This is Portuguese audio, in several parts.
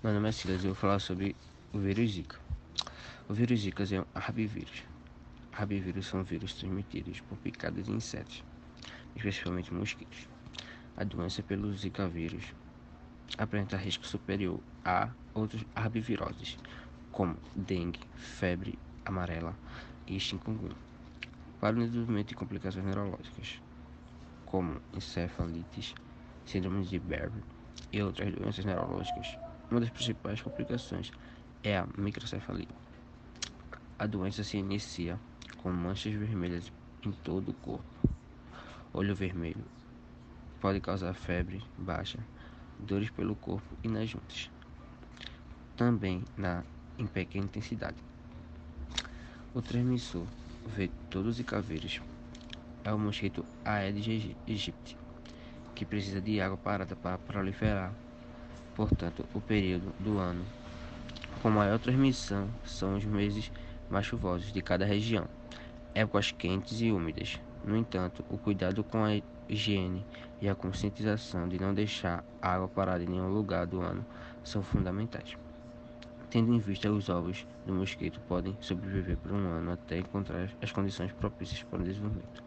Meu nome é Silas e eu vou falar sobre o vírus Zika. O vírus Zika é um rabivírus. Rabivírus são vírus transmitidos por picadas de insetos, especialmente mosquitos. A doença pelo Zika vírus apresenta risco superior a outros arbiviroses, como dengue, febre amarela e chikungunya. Para o desenvolvimento de complicações neurológicas, como encefalites, síndrome de Barber e outras doenças neurológicas, uma das principais complicações é a microcefalia. A doença se inicia com manchas vermelhas em todo o corpo. Olho vermelho pode causar febre baixa, dores pelo corpo e nas juntas. Também na em pequena intensidade. O transmissor vetor dos caveiros é o mosquito Aedes aegypti, que precisa de água parada para proliferar Portanto, o período do ano com maior transmissão são os meses mais chuvosos de cada região, épocas quentes e úmidas. No entanto, o cuidado com a higiene e a conscientização de não deixar água parada em nenhum lugar do ano são fundamentais. Tendo em vista os ovos do mosquito podem sobreviver por um ano até encontrar as condições propícias para o desenvolvimento.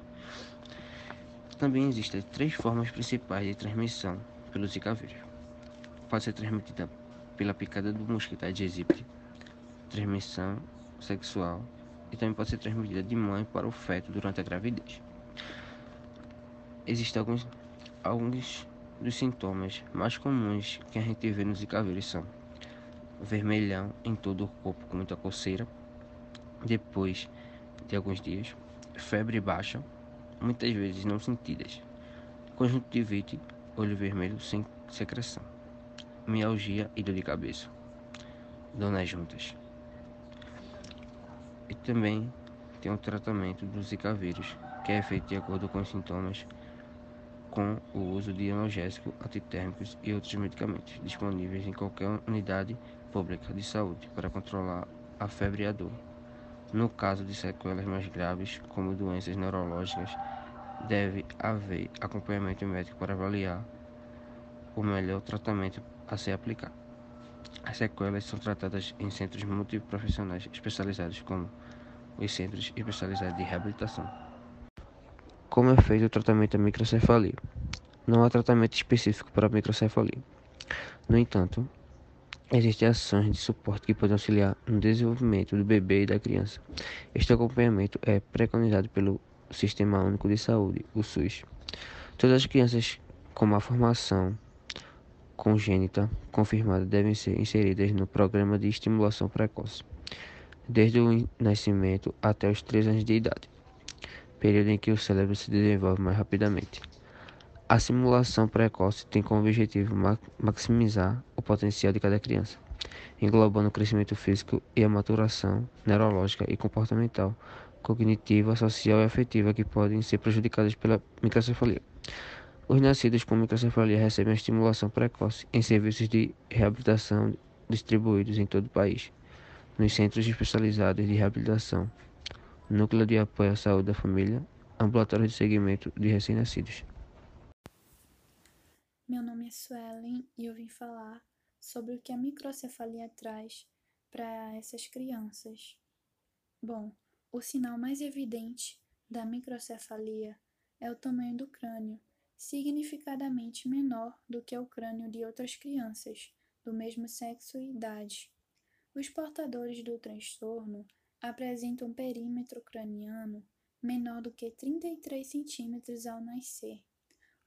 Também existem três formas principais de transmissão pelo Zika vírus pode ser transmitida pela picada do mosquito Aedes aegypti, transmissão sexual e também pode ser transmitida de mãe para o feto durante a gravidez. Existem alguns, alguns dos sintomas mais comuns que a gente vê nos vírus são vermelhão em todo o corpo com muita coceira, depois de alguns dias, febre baixa, muitas vezes não sentidas, conjuntivite, olho vermelho sem secreção mialgia e dor de cabeça, donas juntas. E também tem o tratamento do Zika vírus, que é feito de acordo com os sintomas, com o uso de analgésicos, antitérmicos e outros medicamentos disponíveis em qualquer unidade pública de saúde para controlar a febre e a dor. No caso de sequelas mais graves, como doenças neurológicas, deve haver acompanhamento médico para avaliar o melhor tratamento a ser aplicado. As sequelas são tratadas em centros multiprofissionais especializados, como os centros especializados de reabilitação. Como é feito o tratamento da microcefalia? Não há tratamento específico para a microcefalia. No entanto, existem ações de suporte que podem auxiliar no desenvolvimento do bebê e da criança. Este acompanhamento é preconizado pelo Sistema Único de Saúde, o SUS. Todas as crianças com má formação congênita confirmada devem ser inseridas no programa de estimulação precoce, desde o nascimento até os 3 anos de idade, período em que o cérebro se desenvolve mais rapidamente. A simulação precoce tem como objetivo maximizar o potencial de cada criança, englobando o crescimento físico e a maturação neurológica e comportamental, cognitiva, social e afetiva que podem ser prejudicadas pela microcefalia. Os nascidos com microcefalia recebem estimulação precoce em serviços de reabilitação distribuídos em todo o país, nos centros especializados de reabilitação, núcleo de apoio à saúde da família, ambulatório de segmento de recém-nascidos. Meu nome é Suelen e eu vim falar sobre o que a microcefalia traz para essas crianças. Bom, o sinal mais evidente da microcefalia é o tamanho do crânio, significadamente menor do que o crânio de outras crianças do mesmo sexo e idade. Os portadores do transtorno apresentam um perímetro craniano menor do que 33 centímetros ao nascer.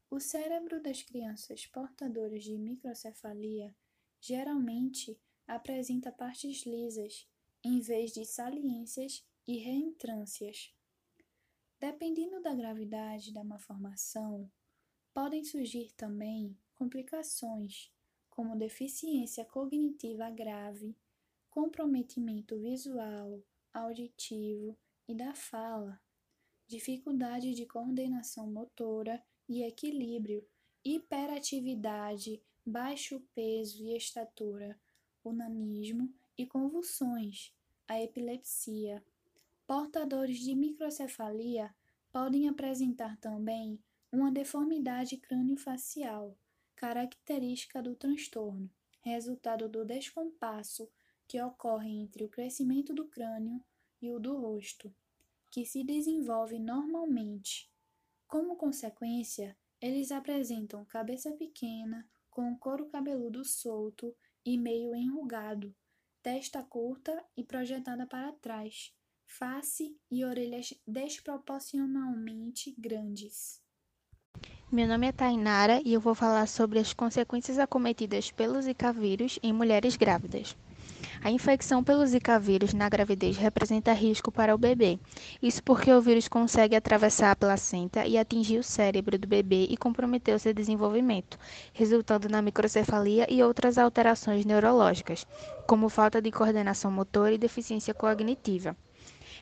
O cérebro das crianças portadoras de microcefalia geralmente apresenta partes lisas, em vez de saliências e reentrâncias. Dependendo da gravidade da malformação, Podem surgir também complicações, como deficiência cognitiva grave, comprometimento visual, auditivo e da fala, dificuldade de coordenação motora e equilíbrio, hiperatividade, baixo peso e estatura, onanismo e convulsões, a epilepsia. Portadores de microcefalia podem apresentar também uma deformidade crânio-facial, característica do transtorno, resultado do descompasso que ocorre entre o crescimento do crânio e o do rosto, que se desenvolve normalmente. Como consequência, eles apresentam cabeça pequena, com couro cabeludo solto e meio enrugado, testa curta e projetada para trás, face e orelhas desproporcionalmente grandes. Meu nome é Tainara e eu vou falar sobre as consequências acometidas pelo Zika vírus em mulheres grávidas. A infecção pelo Zika vírus na gravidez representa risco para o bebê. Isso porque o vírus consegue atravessar a placenta e atingir o cérebro do bebê e comprometer o seu desenvolvimento, resultando na microcefalia e outras alterações neurológicas, como falta de coordenação motora e deficiência cognitiva.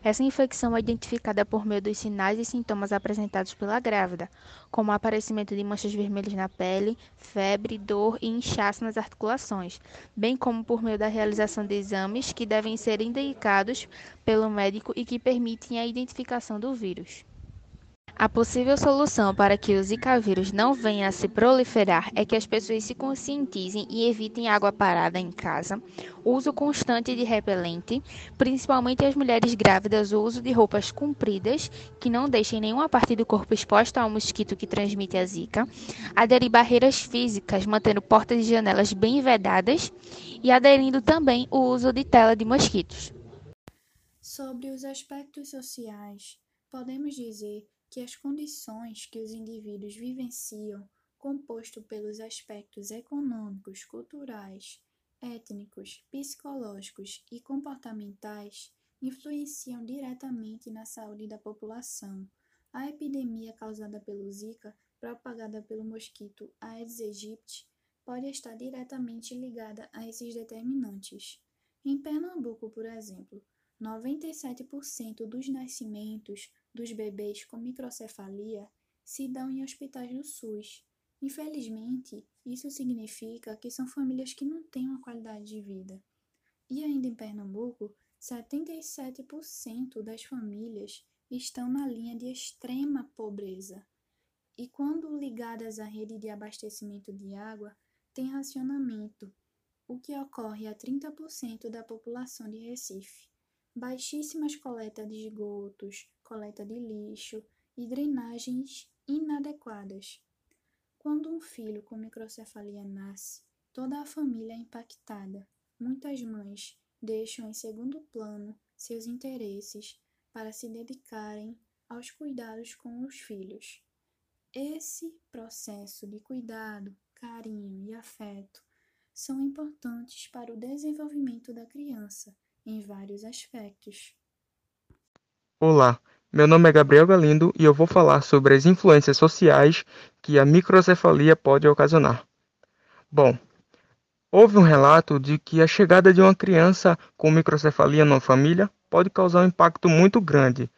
Essa infecção é identificada por meio dos sinais e sintomas apresentados pela grávida, como o aparecimento de manchas vermelhas na pele, febre, dor e inchaço nas articulações, bem como por meio da realização de exames que devem ser indicados pelo médico e que permitem a identificação do vírus. A possível solução para que o Zika vírus não venha a se proliferar é que as pessoas se conscientizem e evitem água parada em casa, uso constante de repelente, principalmente as mulheres grávidas, o uso de roupas compridas que não deixem nenhuma parte do corpo exposta ao mosquito que transmite a Zika, aderir barreiras físicas, mantendo portas e janelas bem vedadas e aderindo também o uso de tela de mosquitos. Sobre os aspectos sociais, podemos dizer que as condições que os indivíduos vivenciam, composto pelos aspectos econômicos, culturais, étnicos, psicológicos e comportamentais, influenciam diretamente na saúde da população. A epidemia causada pelo Zika, propagada pelo mosquito Aedes aegypti, pode estar diretamente ligada a esses determinantes. Em Pernambuco, por exemplo, 97% dos nascimentos dos bebês com microcefalia se dão em hospitais do SUS. Infelizmente, isso significa que são famílias que não têm uma qualidade de vida. E ainda em Pernambuco, 77% das famílias estão na linha de extrema pobreza. E quando ligadas à rede de abastecimento de água, tem racionamento, o que ocorre a 30% da população de Recife. Baixíssimas coletas de esgotos, coleta de lixo e drenagens inadequadas. Quando um filho com microcefalia nasce, toda a família é impactada. Muitas mães deixam em segundo plano seus interesses para se dedicarem aos cuidados com os filhos. Esse processo de cuidado, carinho e afeto são importantes para o desenvolvimento da criança em vários aspectos. Olá, meu nome é Gabriel Galindo e eu vou falar sobre as influências sociais que a microcefalia pode ocasionar. Bom, houve um relato de que a chegada de uma criança com microcefalia numa família pode causar um impacto muito grande,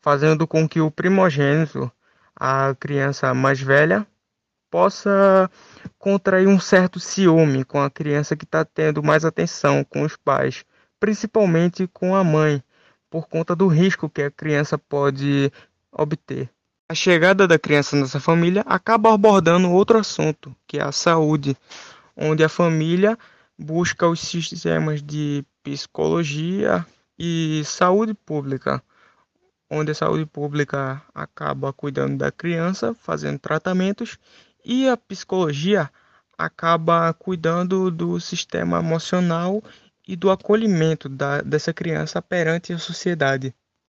fazendo com que o primogênito, a criança mais velha, possa contrair um certo ciúme com a criança que está tendo mais atenção com os pais, principalmente com a mãe por conta do risco que a criança pode obter. A chegada da criança nessa família acaba abordando outro assunto, que é a saúde, onde a família busca os sistemas de psicologia e saúde pública, onde a saúde pública acaba cuidando da criança, fazendo tratamentos, e a psicologia acaba cuidando do sistema emocional e do acolhimento da, dessa criança perante a sociedade.